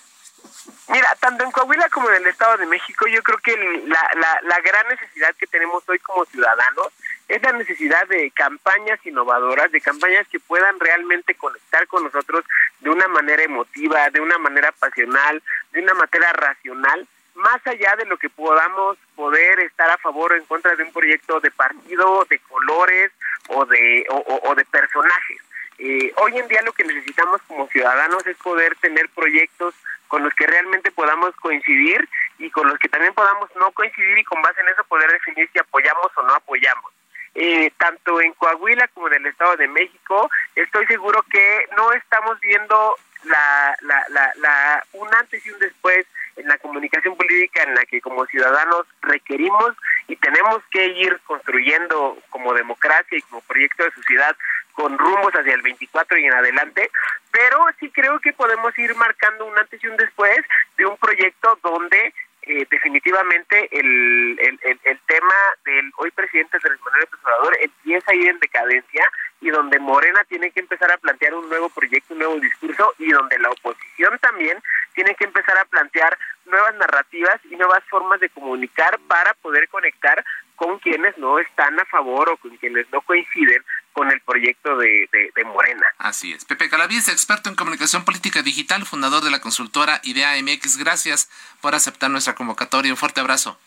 Mira, tanto en Coahuila como en el Estado de México, yo creo que la, la, gran necesidad que tenemos hoy como ciudadanos es la necesidad de campañas innovadoras, de campañas que puedan realmente conectar con nosotros de una manera emotiva, de una manera pasional, de una manera racional, más allá de lo que podamos poder estar a favor o en contra de un proyecto de partido, de colores o de, o, de personajes. Eh, hoy en día lo que necesitamos como ciudadanos es poder tener proyectos con los que realmente podamos coincidir y con los que también podamos no coincidir y con base en eso poder definir si apoyamos o no apoyamos. Eh, tanto en Coahuila como en el Estado de México, estoy seguro que no estamos viendo la, la, la, la, un antes y un después en la comunicación política en la que como ciudadanos requerimos y tenemos que ir construyendo como democracia y como proyecto de sociedad con rumbos hacia el 24 y en adelante, pero sí creo que podemos ir marcando un antes y un después de un proyecto donde eh, definitivamente el, el, el, tema del hoy presidente Andrés Manuel López Obrador empieza a ir en decadencia y donde Morena tiene que empezar a plantear un nuevo proyecto, un nuevo discurso y donde la oposición también tiene que empezar a plantear nuevas narrativas y nuevas formas de comunicar para poder conectar con quienes no están a favor o con quienes no coinciden con el proyecto de, de, Morena. Así es. Pepe Calaviz, experto en comunicación política digital, fundador de la consultora Idea MX. Gracias por aceptar nuestra convocatoria. Un fuerte abrazo.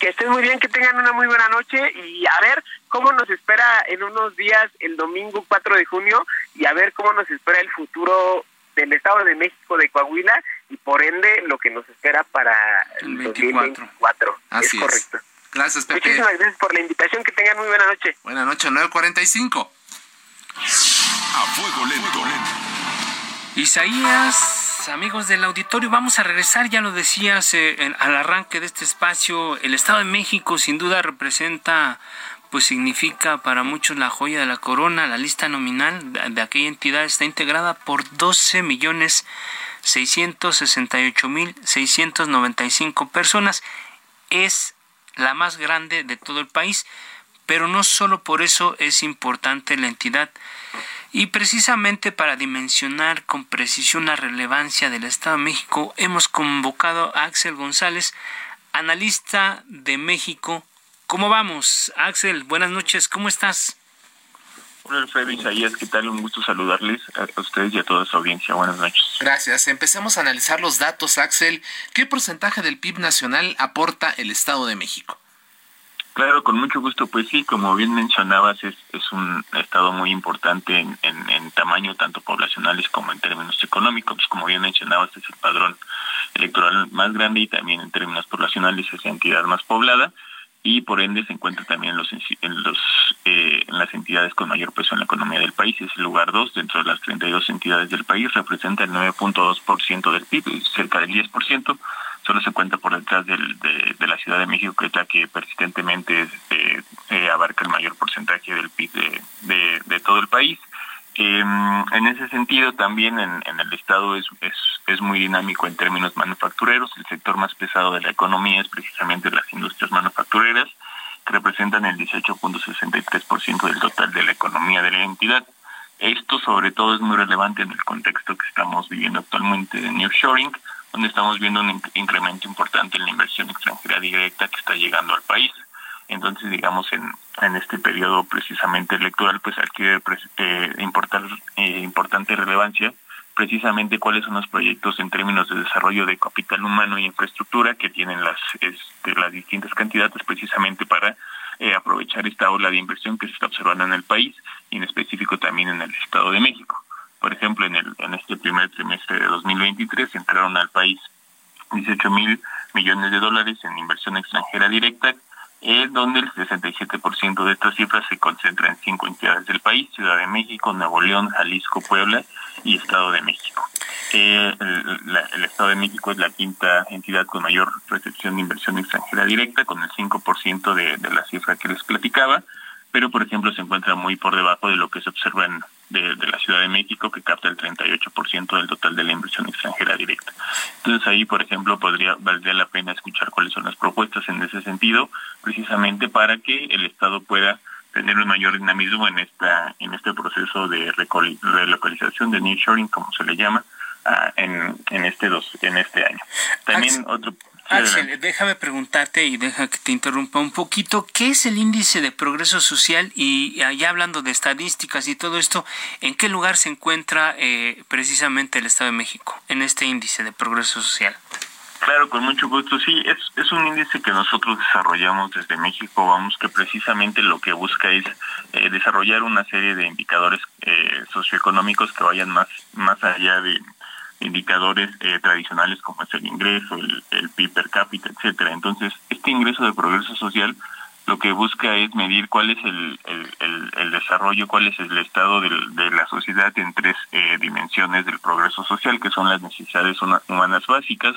Que estén muy bien, que tengan una muy buena noche y a ver cómo nos espera en unos días el domingo 4 de junio y a ver cómo nos espera el futuro del Estado de México de Coahuila y por ende lo que nos espera para el 24. Así es correcto. Gracias, Pepe. Muchísimas gracias por la invitación. Que tengan muy buena noche. Buena noche, 9.45. A fuego lento, lento. Isaías amigos del auditorio, vamos a regresar, ya lo decías eh, al arranque de este espacio, el Estado de México sin duda representa, pues significa para muchos la joya de la corona, la lista nominal de, aquella entidad está integrada por 12 millones de 668.695 personas. Es la más grande de todo el país, pero no solo por eso es importante la entidad. Y precisamente para dimensionar con precisión la relevancia del Estado de México, hemos convocado a Axel González, analista de México. ¿Cómo vamos, Axel? Buenas noches, ¿cómo estás? Hola Alfredo Isaías, ¿qué tal? Un gusto saludarles a ustedes y a toda su audiencia. Buenas noches. Gracias. Empecemos a analizar los datos, Axel. ¿Qué porcentaje del PIB nacional aporta el Estado de México? Claro, con mucho gusto. Pues sí, como bien mencionabas, es, es un estado muy importante en, en, tamaño, tanto poblacionales como en términos económicos. Como bien mencionabas, es el padrón electoral más grande y también en términos poblacionales es la entidad más poblada y por ende se encuentra también en, los, en, los, eh, en las entidades con mayor peso en la economía del país. Es el lugar 2 dentro de las 32 entidades del país, representa el 9.2% del PIB, cerca del 10%. Solo se cuenta por detrás del, de, la Ciudad de México, que es la que persistentemente eh, eh, abarca el mayor porcentaje del PIB de, de todo el país. Eh, en ese sentido, también en, el Estado es, es, es, muy dinámico en términos manufactureros. El sector más pesado de la economía es precisamente las industrias manufactureras, que representan el 18.63% del total de la economía de la entidad. Esto sobre todo es muy relevante en el contexto que estamos viviendo actualmente de nearshoring, donde estamos viendo un incremento importante en la inversión extranjera directa que está llegando al país. Entonces, digamos, en, en este periodo precisamente electoral, pues adquiere eh, importar, eh, importante relevancia precisamente cuáles son los proyectos en términos de desarrollo de capital humano y infraestructura que tienen las, este, las distintas candidatas precisamente para eh, aprovechar esta ola de inversión que se está observando en el país y en específico también en el Estado de México. Por ejemplo, en, el, en este primer trimestre de 2023 entraron al país 18 mil millones de dólares en inversión extranjera directa, es donde el 67% de estas cifras se concentra en cinco entidades del país, Ciudad de México, Nuevo León, Jalisco, Puebla y Estado de México. Eh, el, Estado de México es la quinta entidad con mayor recepción de inversión extranjera directa, con el 5% de, de la cifra que les platicaba, pero por ejemplo se encuentra muy por debajo de lo que se observa en de, la Ciudad de México, que capta el 38% del total de la inversión extranjera directa. Entonces ahí, por ejemplo, podría valdría la pena escuchar cuáles son las propuestas en ese sentido, precisamente para que el Estado pueda tener un mayor dinamismo en esta en este proceso de relocalización de nearshoring, como se le llama, ah, en, en este dos en este año. También otro Axel, déjame preguntarte y deja que te interrumpa un poquito, ¿qué es el índice de progreso social? Y ya hablando de estadísticas y todo esto, ¿en qué lugar se encuentra eh, precisamente el Estado de México en este índice de progreso social? Claro, con mucho gusto. Sí, es, es un índice que nosotros desarrollamos desde México, vamos, que precisamente lo que busca es eh, desarrollar una serie de indicadores eh, socioeconómicos que vayan más, más allá de indicadores eh, tradicionales como es el ingreso, el, el PIB per cápita, etcétera. Entonces, este ingreso de progreso social lo que busca es medir cuál es el, el, desarrollo, cuál es el estado de la sociedad en tres dimensiones del progreso social, que son las necesidades humanas básicas,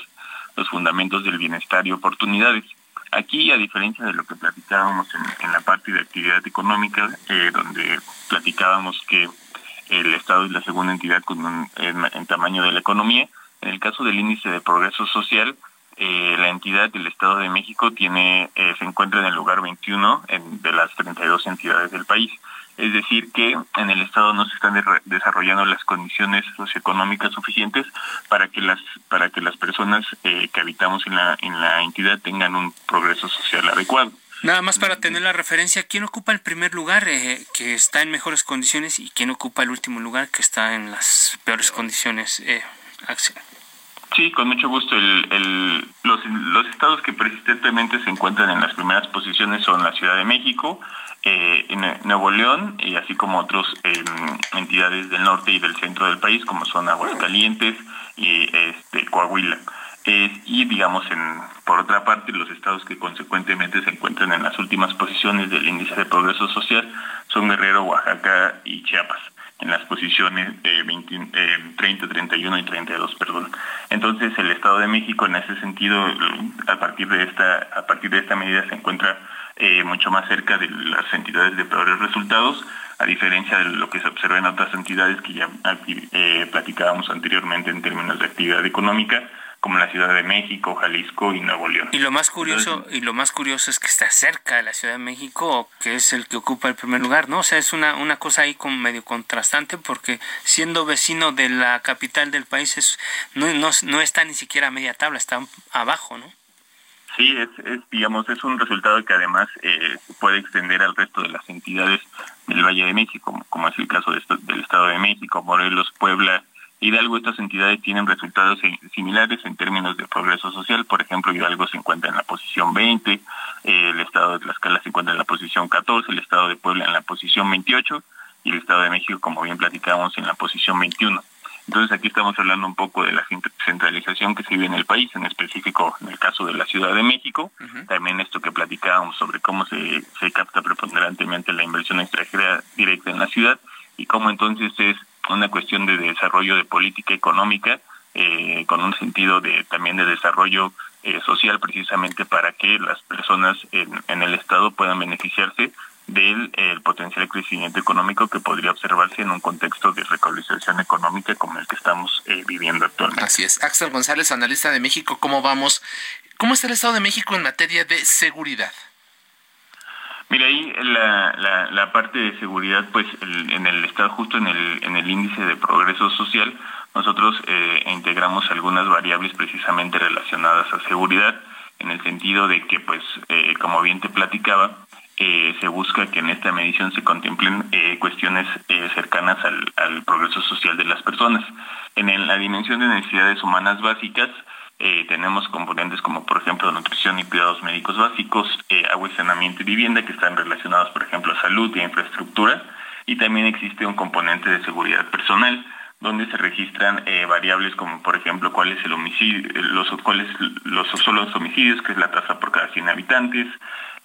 los fundamentos del bienestar y oportunidades. Aquí, a diferencia de lo que platicábamos en, la parte de actividad económica, eh, donde platicábamos que el Estado es la segunda entidad en, tamaño de la economía, en el caso del índice de progreso social, eh, la entidad del Estado de México tiene eh, se encuentra en el lugar 21 en, de las 32 entidades del país. Es decir, que en el Estado no se están desarrollando las condiciones socioeconómicas suficientes para que las para que las personas eh, que habitamos en la en la entidad tengan un progreso social adecuado. Nada más para tener la referencia, ¿quién ocupa el primer lugar eh, que está en mejores condiciones y quién ocupa el último lugar que está en las peores condiciones? Eh, Sí, con mucho gusto. El, el, los, los estados que persistentemente se encuentran en las primeras posiciones son la Ciudad de México, eh, en Nuevo León, y así como otras em, entidades del norte y del centro del país, como son Aguascalientes y este, Coahuila. y digamos, en, por otra parte, los estados que consecuentemente se encuentran en las últimas posiciones del índice de progreso social son Guerrero, Oaxaca y Chiapas en las posiciones eh, 30, 31 y 32, perdón. Entonces, el Estado de México en ese sentido, a partir de esta a partir de esta medida se encuentra eh, mucho más cerca de las entidades de peores resultados, a diferencia de lo que se observa en otras entidades que ya eh, platicábamos anteriormente en términos de actividad económica, como la Ciudad de México, Jalisco y Nuevo León. Y lo más curioso y lo más curioso es que está cerca de la Ciudad de México, que es el que ocupa el primer lugar, ¿no? O sea, es una una cosa ahí como medio contrastante porque siendo vecino de la capital del país es no no, no está ni siquiera a media tabla, está abajo, ¿no? Sí, es, digamos, es un resultado que además eh, puede extender al resto de las entidades del Valle de México, como, es el caso de del Estado de México, Morelos, Puebla, Hidalgo. Estas entidades tienen resultados similares en términos de progreso social. Por ejemplo, Hidalgo se encuentra en la posición 20, eh, el Estado de Tlaxcala se encuentra en la posición 14, el Estado de Puebla en la posición 28 y el Estado de México, como bien platicábamos, en la posición 21. Entonces aquí estamos hablando un poco de la centralización que se vive en el país, en específico en el caso de la Ciudad de México, también esto que platicábamos sobre cómo se, se capta preponderantemente la inversión extranjera directa en la ciudad y cómo entonces es una cuestión de desarrollo de política económica eh, con un sentido de también de desarrollo eh, social precisamente para que las personas en, en el Estado puedan beneficiarse del el potencial crecimiento económico que podría observarse en un contexto de recolonización económica como el que estamos eh, viviendo actualmente. Así es. Axel González, analista de México, ¿cómo vamos? ¿Cómo está el Estado de México en materia de seguridad? Mira, ahí la, la, la parte de seguridad, pues en el Estado, justo en el, en el índice de progreso social, nosotros eh, integramos algunas variables precisamente relacionadas a seguridad, en el sentido de que, pues, eh, como bien te platicaba, se busca que en esta medición se contemplen eh, cuestiones eh, cercanas al, progreso social de las personas. En la dimensión de necesidades humanas básicas eh, tenemos componentes como por ejemplo nutrición y cuidados médicos básicos, agua y saneamiento y vivienda que están relacionados por ejemplo a salud y a infraestructura y también existe un componente de seguridad personal donde se registran variables como por ejemplo cuáles los solo los homicidios, que es la tasa por cada 100 habitantes,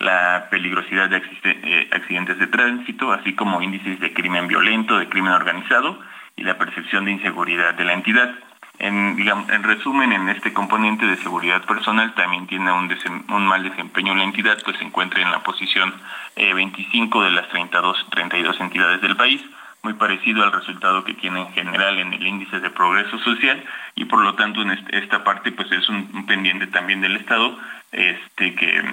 la peligrosidad de eh, accidentes de tránsito, así como índices de crimen violento, de crimen organizado y la percepción de inseguridad de la entidad. En, resumen, en este componente de seguridad personal también tiene un, mal desempeño la entidad, pues se encuentra en la posición eh, 25 de las 32, 32 entidades del país, muy parecido al resultado que tiene en general en el índice de progreso social y por lo tanto en esta parte pues es un pendiente también del Estado este que,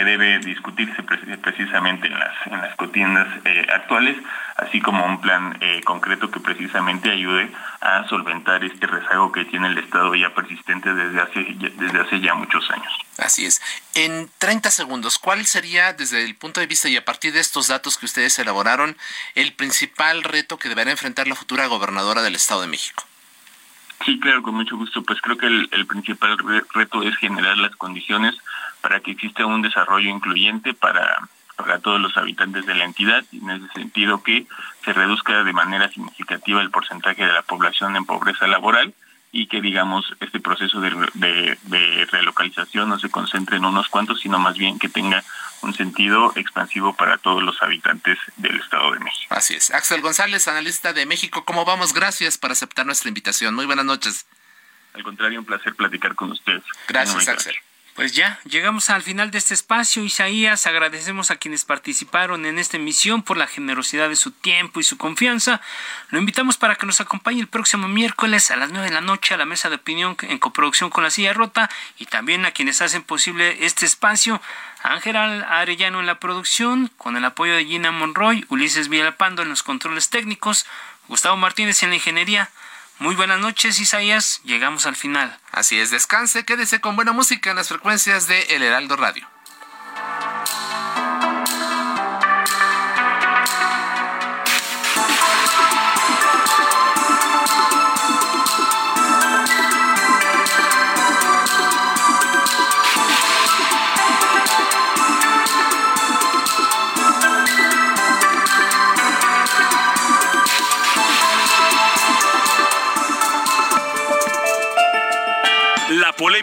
debe discutirse precisamente en las en las contiendas eh, actuales así como un plan eh, concreto que precisamente ayude a solventar este rezago que tiene el Estado ya persistente desde hace desde hace ya muchos años. Así es. En 30 segundos, ¿cuál sería desde el punto de vista y a partir de estos datos que ustedes elaboraron el principal reto que deberá enfrentar la futura gobernadora del Estado de México? Sí, claro, con mucho gusto. Pues creo que el, principal reto es generar las condiciones para que exista un desarrollo incluyente para, para todos los habitantes de la entidad y en ese sentido que se reduzca de manera significativa el porcentaje de la población en pobreza laboral y que digamos este proceso de, de, relocalización no se concentre en unos cuantos, sino más bien que tenga un sentido expansivo para todos los habitantes del Estado de México. Así es. Axel González, analista de México, ¿cómo vamos? Gracias por aceptar nuestra invitación. Muy buenas noches. Al contrario, un placer platicar con ustedes. Gracias, Axel. Pues ya, llegamos al final de este espacio. Isaías, agradecemos a quienes participaron en esta emisión por la generosidad de su tiempo y su confianza. Lo invitamos para que nos acompañe el próximo miércoles a las 9 de la noche a la mesa de opinión en coproducción con la silla rota y también a quienes hacen posible este espacio. Ángel Arellano en la producción, con el apoyo de Gina Monroy, Ulises Villalpando en los controles técnicos, Gustavo Martínez en la ingeniería. Muy buenas noches, Isaías. Llegamos al final. Así es, descanse, quédese con buena música en las frecuencias de El Heraldo Radio.